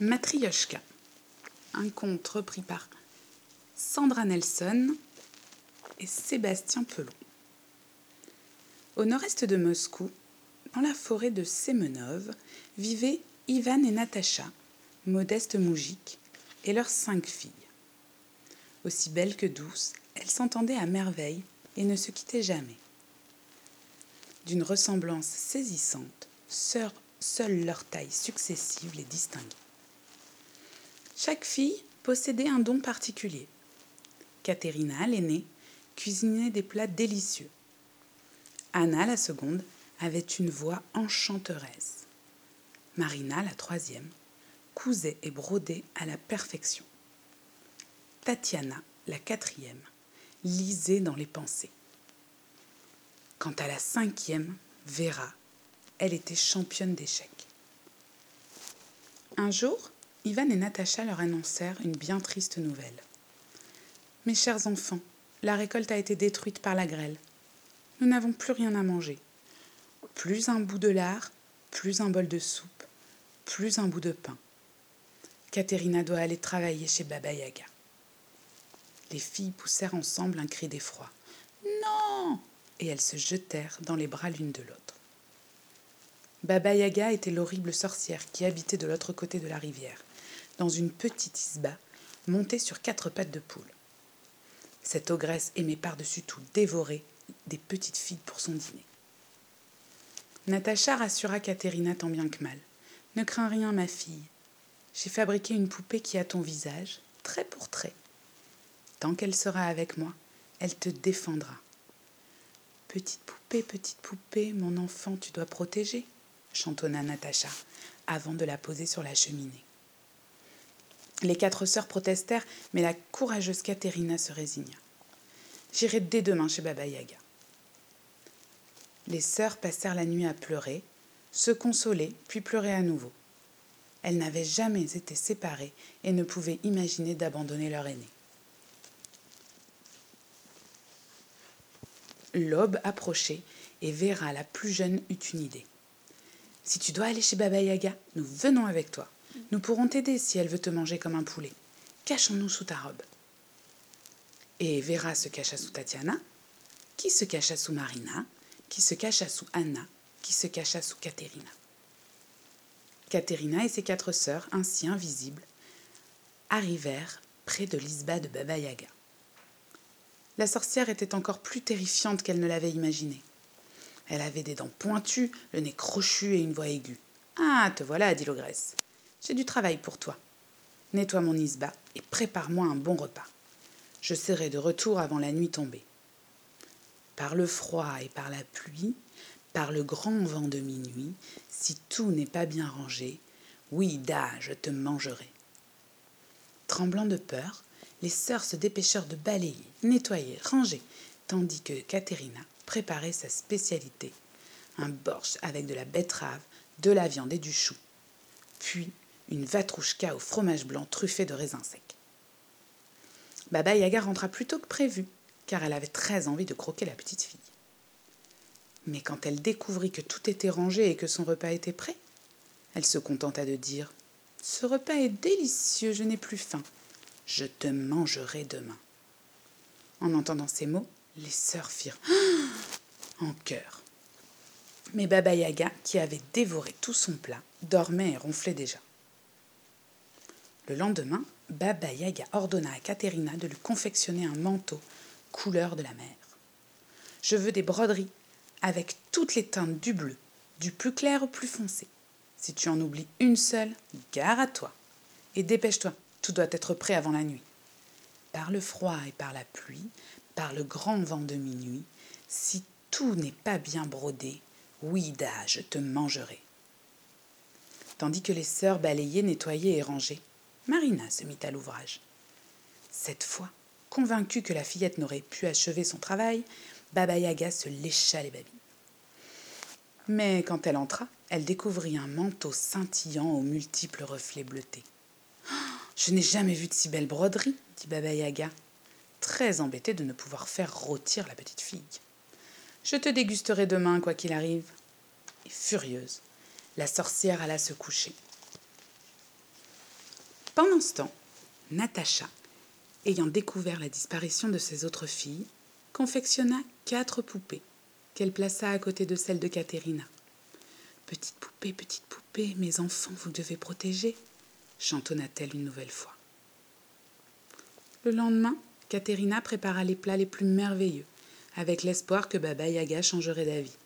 Matryoshka, un conte repris par Sandra Nelson et Sébastien Pelon. Au nord-est de Moscou, dans la forêt de Semenov, vivaient Ivan et Natacha, modestes moujiks, et leurs cinq filles. Aussi belles que douces, elles s'entendaient à merveille et ne se quittaient jamais. D'une ressemblance saisissante, sœurs, seule leur taille successive les distinguait. Chaque fille possédait un don particulier. Caterina, l'aînée, cuisinait des plats délicieux. Anna, la seconde, avait une voix enchanteresse. Marina, la troisième, cousait et brodait à la perfection. Tatiana, la quatrième, lisait dans les pensées. Quant à la cinquième, Vera, elle était championne d'échecs. Un jour, Ivan et Natacha leur annoncèrent une bien triste nouvelle. Mes chers enfants, la récolte a été détruite par la grêle. Nous n'avons plus rien à manger. Plus un bout de lard, plus un bol de soupe, plus un bout de pain. Katerina doit aller travailler chez Baba Yaga. Les filles poussèrent ensemble un cri d'effroi. Non Et elles se jetèrent dans les bras l'une de l'autre. Baba Yaga était l'horrible sorcière qui habitait de l'autre côté de la rivière, dans une petite isba montée sur quatre pattes de poule. Cette ogresse aimait par-dessus tout dévorer des petites filles pour son dîner. Natacha rassura Katerina tant bien que mal. Ne crains rien, ma fille. J'ai fabriqué une poupée qui a ton visage, trait pour trait. Tant qu'elle sera avec moi, elle te défendra. Petite poupée, petite poupée, mon enfant, tu dois protéger, chantonna Natacha, avant de la poser sur la cheminée. Les quatre sœurs protestèrent, mais la courageuse Katerina se résigna. J'irai dès demain chez Baba Yaga. Les sœurs passèrent la nuit à pleurer, se consoler, puis pleurer à nouveau. Elles n'avaient jamais été séparées et ne pouvaient imaginer d'abandonner leur aîné. L'aube approchait et Vera, la plus jeune, eut une idée. Si tu dois aller chez Baba Yaga, nous venons avec toi. Nous pourrons t'aider si elle veut te manger comme un poulet. Cachons-nous sous ta robe. Et Vera se cacha sous Tatiana, qui se cacha sous Marina, qui se cacha sous Anna, qui se cacha sous Katerina. Katerina et ses quatre sœurs, ainsi invisibles, arrivèrent près de l'isba de Baba Yaga. La sorcière était encore plus terrifiante qu'elle ne l'avait imaginé. Elle avait des dents pointues, le nez crochu et une voix aiguë. Ah, te voilà, dit l'ogresse. J'ai du travail pour toi. Nettoie mon isba et prépare-moi un bon repas. Je serai de retour avant la nuit tombée. Par le froid et par la pluie, par le grand vent de minuit, si tout n'est pas bien rangé, oui, da, je te mangerai. Tremblant de peur, les sœurs se dépêchèrent de balayer, nettoyer, ranger, tandis que Katerina préparait sa spécialité, un borsch avec de la betterave, de la viande et du chou, puis une vatrouchka au fromage blanc truffé de raisins secs. Baba Yaga rentra plus tôt que prévu, car elle avait très envie de croquer la petite fille. Mais quand elle découvrit que tout était rangé et que son repas était prêt, elle se contenta de dire Ce repas est délicieux, je n'ai plus faim. Je te mangerai demain. En entendant ces mots, les sœurs firent en chœur. Mais Baba Yaga, qui avait dévoré tout son plat, dormait et ronflait déjà. Le lendemain, Baba Yaga ordonna à Katerina de lui confectionner un manteau couleur de la mer. Je veux des broderies avec toutes les teintes du bleu, du plus clair au plus foncé. Si tu en oublies une seule, gare à toi. Et dépêche-toi, tout doit être prêt avant la nuit. Par le froid et par la pluie, par le grand vent de minuit, si tout n'est pas bien brodé, oui, da, je te mangerai. Tandis que les sœurs balayaient, nettoyaient et rangeaient, Marina se mit à l'ouvrage. Cette fois, convaincue que la fillette n'aurait pu achever son travail, Baba Yaga se lécha les babines. Mais quand elle entra, elle découvrit un manteau scintillant aux multiples reflets bleutés. Oh, je n'ai jamais vu de si belle broderie, dit Baba Yaga, très embêtée de ne pouvoir faire rôtir la petite fille. Je te dégusterai demain, quoi qu'il arrive. Et furieuse, la sorcière alla se coucher. Pendant ce temps, Natacha, ayant découvert la disparition de ses autres filles, confectionna quatre poupées qu'elle plaça à côté de celles de Caterina. Petite poupée, petite poupée, mes enfants, vous devez protéger, chantonna-t-elle une nouvelle fois. Le lendemain, Caterina prépara les plats les plus merveilleux, avec l'espoir que Baba Yaga changerait d'avis.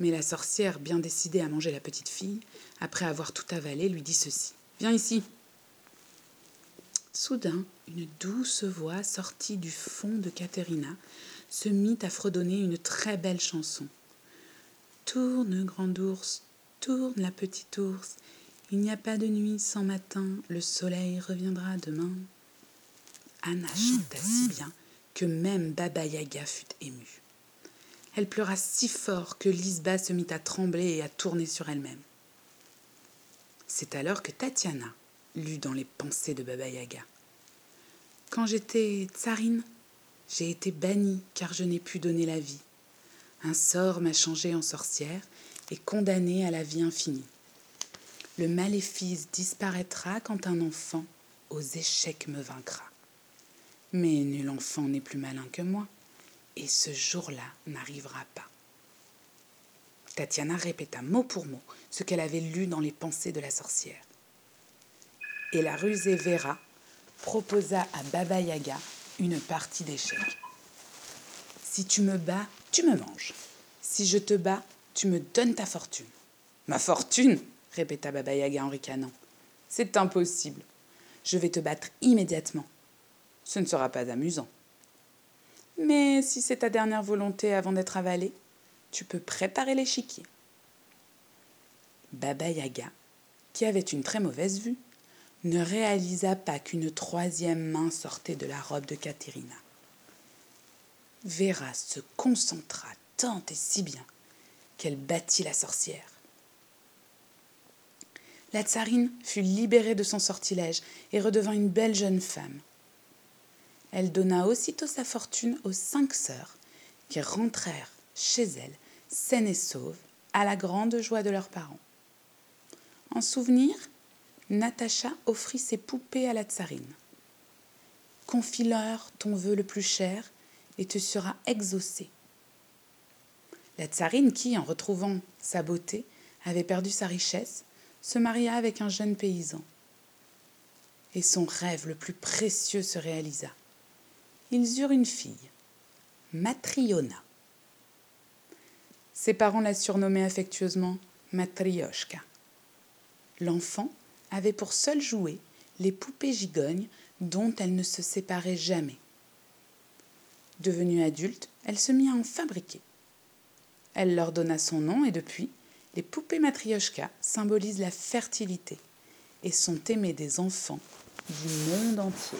Mais la sorcière, bien décidée à manger la petite fille, après avoir tout avalé, lui dit ceci. Viens ici. Soudain, une douce voix sortie du fond de Caterina se mit à fredonner une très belle chanson. Tourne, grand ours, tourne la petite ours, il n'y a pas de nuit sans matin, le soleil reviendra demain. Anna chanta si bien que même Baba Yaga fut émue. Elle pleura si fort que Lisba se mit à trembler et à tourner sur elle-même. C'est alors que Tatiana lut dans les pensées de Baba Yaga. Quand j'étais tsarine, j'ai été bannie car je n'ai pu donner la vie. Un sort m'a changée en sorcière et condamnée à la vie infinie. Le maléfice disparaîtra quand un enfant aux échecs me vaincra. Mais nul enfant n'est plus malin que moi, et ce jour-là n'arrivera pas. Tatiana répéta mot pour mot ce qu'elle avait lu dans les pensées de la sorcière. Et la rusée Vera proposa à Baba Yaga une partie d'échecs. Si tu me bats, tu me manges. Si je te bats, tu me donnes ta fortune. Ma fortune répéta Baba Yaga en ricanant. C'est impossible. Je vais te battre immédiatement. Ce ne sera pas amusant. Mais si c'est ta dernière volonté avant d'être avalée, tu peux préparer l'échiquier. Baba Yaga, qui avait une très mauvaise vue, ne réalisa pas qu'une troisième main sortait de la robe de Caterina. Vera se concentra tant et si bien qu'elle battit la sorcière. La tsarine fut libérée de son sortilège et redevint une belle jeune femme. Elle donna aussitôt sa fortune aux cinq sœurs, qui rentrèrent chez elles, saines et sauves, à la grande joie de leurs parents. En souvenir, Natacha offrit ses poupées à la tsarine. Confie-leur ton vœu le plus cher et te sera exaucé. La tsarine, qui, en retrouvant sa beauté, avait perdu sa richesse, se maria avec un jeune paysan. Et son rêve le plus précieux se réalisa ils eurent une fille, Matriona. Ses parents la surnommaient affectueusement Matrioshka. L'enfant avait pour seul jouet les poupées gigognes dont elle ne se séparait jamais. Devenue adulte, elle se mit à en fabriquer. Elle leur donna son nom et depuis, les poupées Matrioshka symbolisent la fertilité et sont aimées des enfants du monde entier.